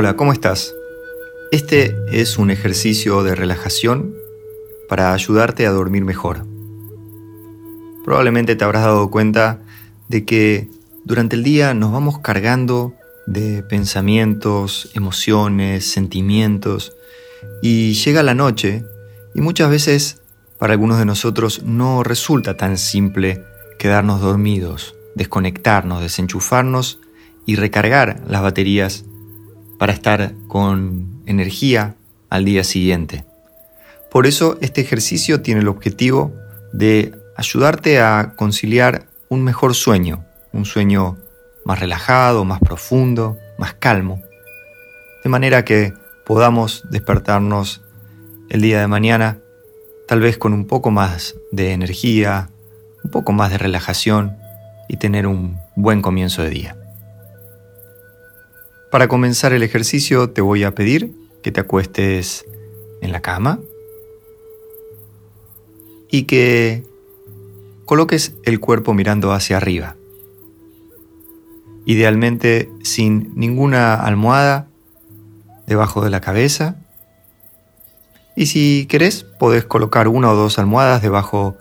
Hola, ¿cómo estás? Este es un ejercicio de relajación para ayudarte a dormir mejor. Probablemente te habrás dado cuenta de que durante el día nos vamos cargando de pensamientos, emociones, sentimientos y llega la noche y muchas veces para algunos de nosotros no resulta tan simple quedarnos dormidos, desconectarnos, desenchufarnos y recargar las baterías para estar con energía al día siguiente. Por eso este ejercicio tiene el objetivo de ayudarte a conciliar un mejor sueño, un sueño más relajado, más profundo, más calmo, de manera que podamos despertarnos el día de mañana tal vez con un poco más de energía, un poco más de relajación y tener un buen comienzo de día. Para comenzar el ejercicio te voy a pedir que te acuestes en la cama y que coloques el cuerpo mirando hacia arriba. Idealmente sin ninguna almohada debajo de la cabeza. Y si querés, podés colocar una o dos almohadas debajo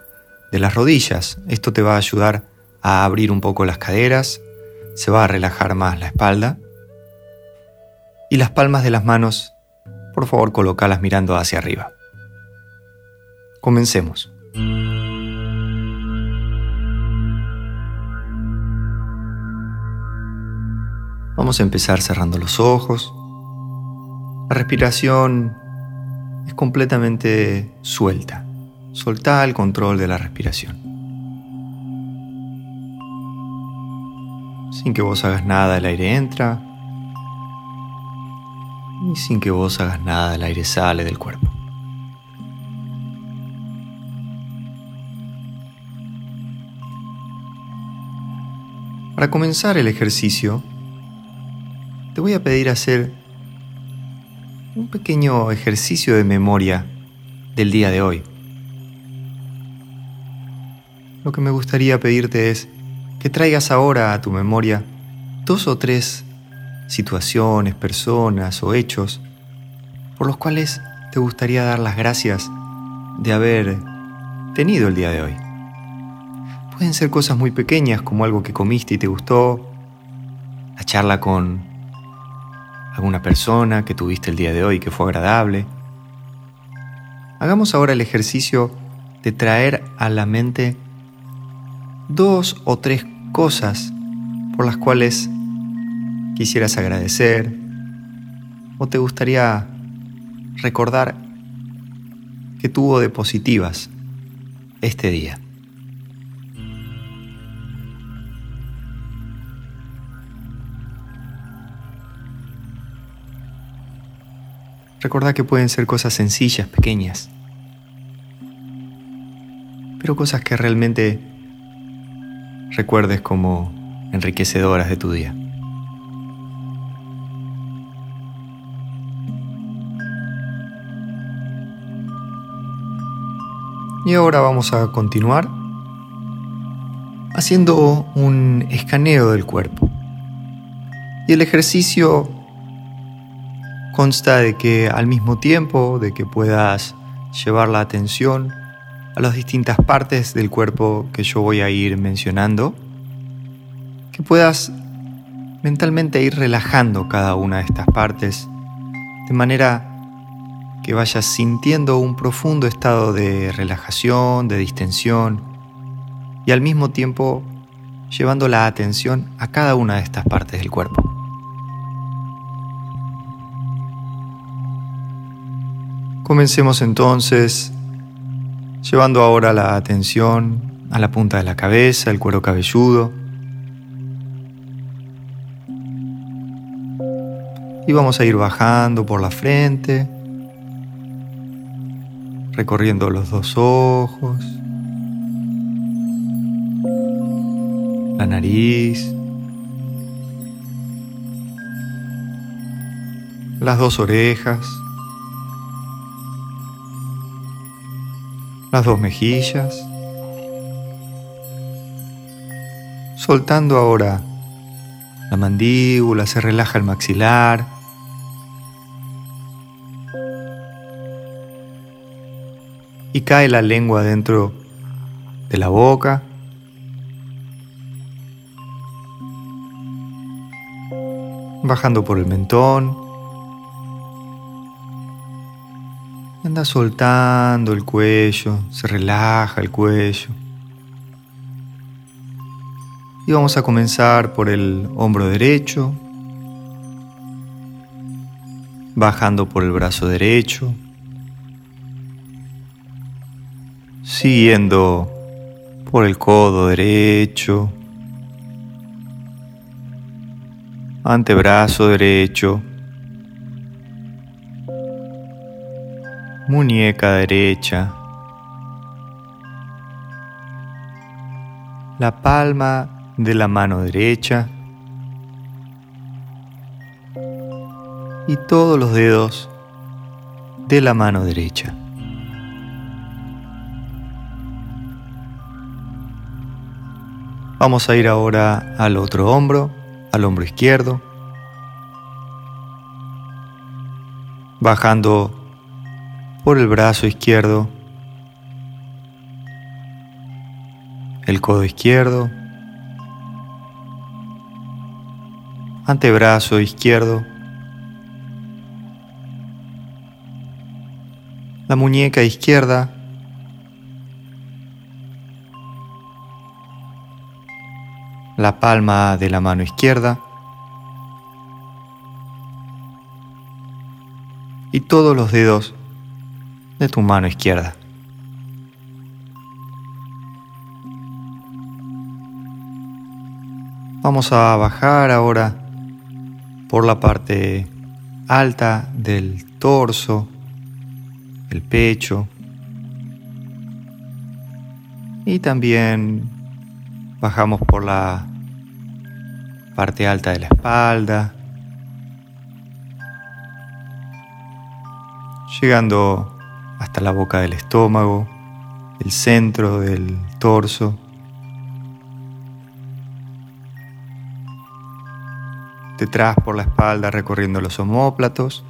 de las rodillas. Esto te va a ayudar a abrir un poco las caderas, se va a relajar más la espalda y las palmas de las manos, por favor, colocalas mirando hacia arriba. Comencemos. Vamos a empezar cerrando los ojos. La respiración es completamente suelta. Solta el control de la respiración. Sin que vos hagas nada, el aire entra y sin que vos hagas nada, el aire sale del cuerpo. Para comenzar el ejercicio, te voy a pedir hacer un pequeño ejercicio de memoria del día de hoy. Lo que me gustaría pedirte es que traigas ahora a tu memoria dos o tres situaciones, personas o hechos por los cuales te gustaría dar las gracias de haber tenido el día de hoy. Pueden ser cosas muy pequeñas como algo que comiste y te gustó, la charla con alguna persona que tuviste el día de hoy que fue agradable. Hagamos ahora el ejercicio de traer a la mente dos o tres cosas por las cuales quisieras agradecer o te gustaría recordar que tuvo de positivas este día. Recordá que pueden ser cosas sencillas, pequeñas, pero cosas que realmente recuerdes como enriquecedoras de tu día. Y ahora vamos a continuar haciendo un escaneo del cuerpo. Y el ejercicio consta de que al mismo tiempo de que puedas llevar la atención a las distintas partes del cuerpo que yo voy a ir mencionando, que puedas mentalmente ir relajando cada una de estas partes de manera que vayas sintiendo un profundo estado de relajación, de distensión y al mismo tiempo llevando la atención a cada una de estas partes del cuerpo. Comencemos entonces llevando ahora la atención a la punta de la cabeza, el cuero cabelludo. Y vamos a ir bajando por la frente, recorriendo los dos ojos, la nariz, las dos orejas, las dos mejillas, soltando ahora la mandíbula, se relaja el maxilar, y cae la lengua dentro de la boca. Bajando por el mentón. Anda soltando el cuello, se relaja el cuello. Y vamos a comenzar por el hombro derecho, bajando por el brazo derecho, siguiendo por el codo derecho, antebrazo derecho, muñeca derecha, la palma de la mano derecha y todos los dedos de la mano derecha. Vamos a ir ahora al otro hombro, al hombro izquierdo, bajando por el brazo izquierdo, el codo izquierdo, antebrazo izquierdo, la muñeca izquierda, la palma de la mano izquierda y todos los dedos de tu mano izquierda. Vamos a bajar ahora por la parte alta del torso, el pecho y también bajamos por la parte alta de la espalda, llegando hasta la boca del estómago, el centro del torso. Detrás por la espalda recorriendo los omóplatos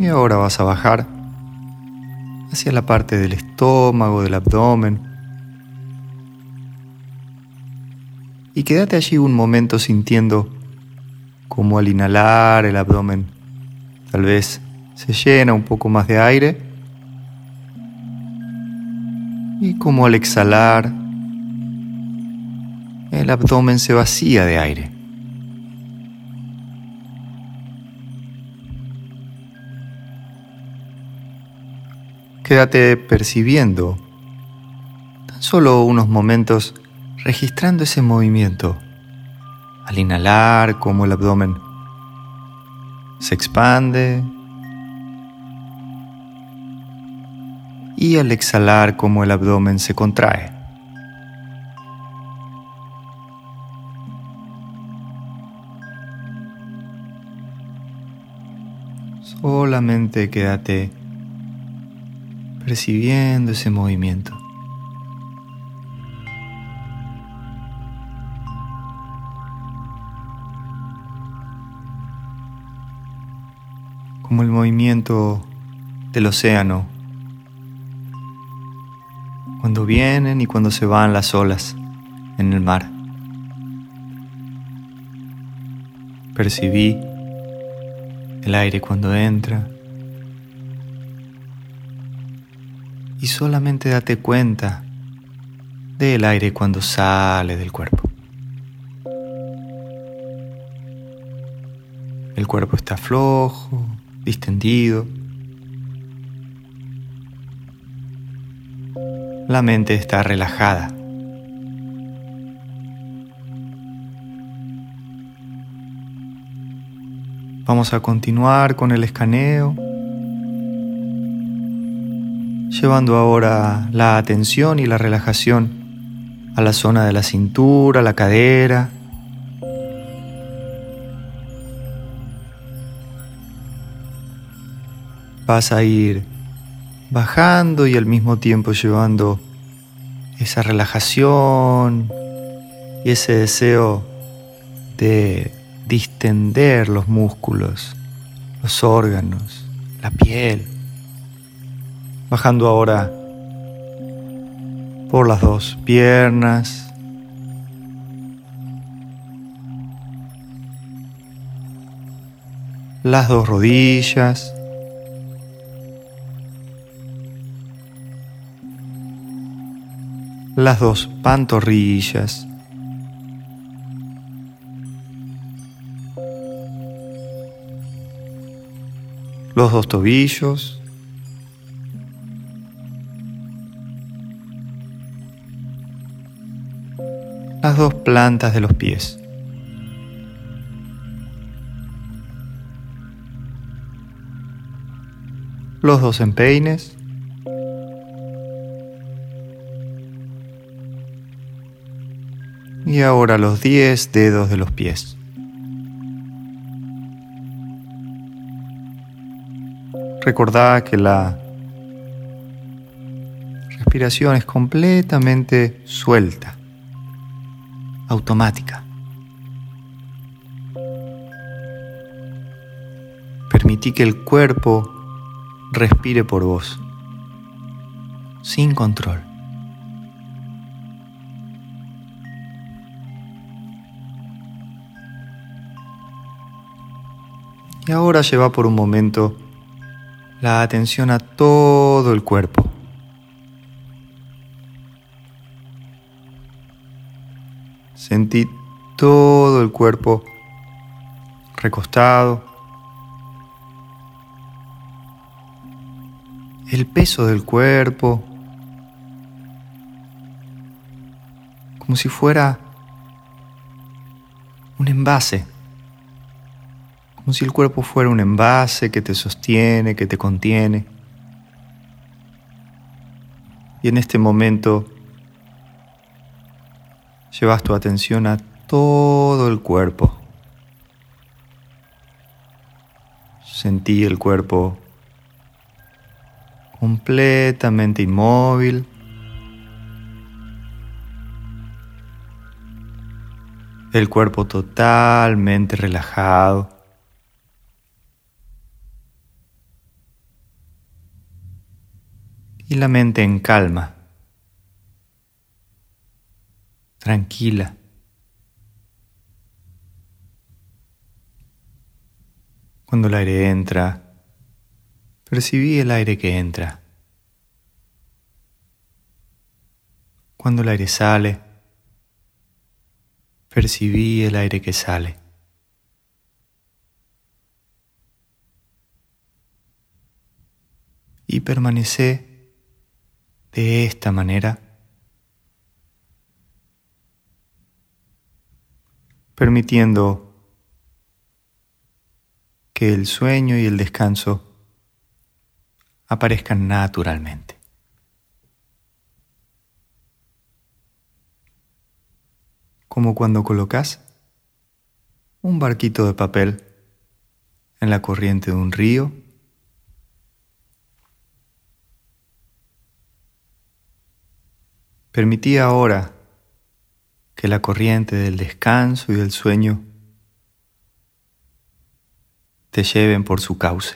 Y ahora vas a bajar hacia la parte del estómago, del abdomen. Y quédate allí un momento sintiendo cómo al inhalar el abdomen tal vez se llena un poco más de aire y como al exhalar el abdomen se vacía de aire. Quédate percibiendo tan solo unos momentos registrando ese movimiento. Al inhalar, como el abdomen se expande. Y al exhalar, como el abdomen se contrae. Solamente quédate percibiendo ese movimiento. Como el movimiento del océano, cuando vienen y cuando se van las olas en el mar. Percibí el aire cuando entra y solamente date cuenta del aire cuando sale del cuerpo. El cuerpo está flojo, distendido. La mente está relajada. Vamos a continuar con el escaneo llevando ahora la atención y la relajación a la zona de la cintura, la cadera. Vas a ir bajando y al mismo tiempo llevando esa relajación y ese deseo de distender los músculos, los órganos, la piel. Bajando ahora por las dos piernas. Las dos rodillas. Las dos pantorrillas. los dos tobillos, dos plantas de los pies. Los dos empeines. Y ahora los diez dedos de los pies. Recordá que la respiración es completamente suelta, automática. Permití que el cuerpo respire por vos, sin control. Y ahora lleva por un momento la atención a todo el cuerpo. Sentí todo el cuerpo recostado. El peso del cuerpo. Como si fuera un envase como si el cuerpo fuera un envase que te sostiene, que te contiene. Y en este momento llevas tu atención a todo el cuerpo. Sentí el cuerpo completamente inmóvil. El cuerpo totalmente relajado. y la mente en calma, tranquila. Cuando el aire entra, percibí el aire que entra. Cuando el aire sale, percibí el aire que sale. Y permanecé de esta manera, permitiendo que el sueño y el descanso aparezcan naturalmente. Como cuando colocas un barquito de papel en la corriente de un río Permití ahora que la corriente del descanso y del sueño te lleven por su cauce.